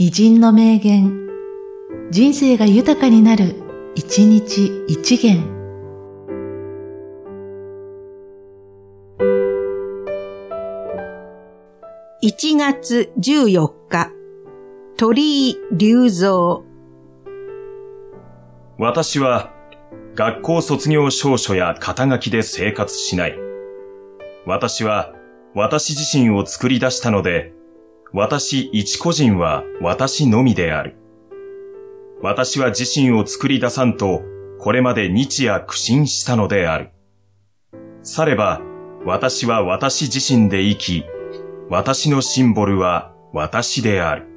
偉人の名言、人生が豊かになる、一日一元。1月14日、鳥居隆三。私は学校卒業証書や肩書きで生活しない。私は私自身を作り出したので、私一個人は私のみである。私は自身を作り出さんと、これまで日夜苦心したのである。されば、私は私自身で生き、私のシンボルは私である。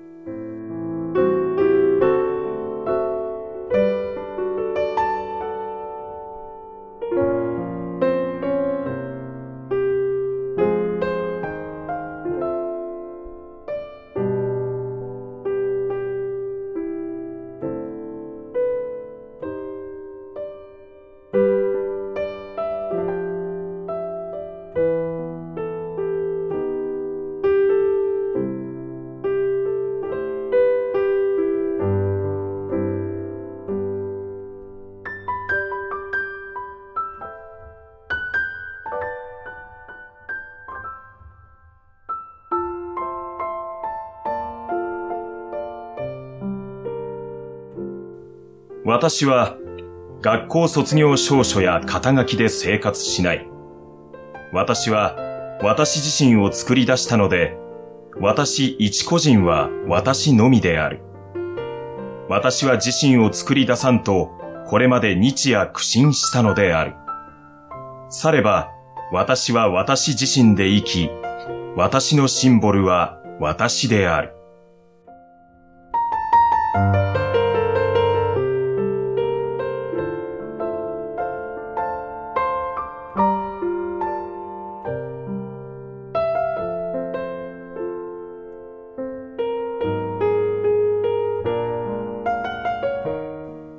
私は学校卒業証書や肩書きで生活しない。私は私自身を作り出したので、私一個人は私のみである。私は自身を作り出さんと、これまで日夜苦心したのである。されば、私は私自身で生き、私のシンボルは私である。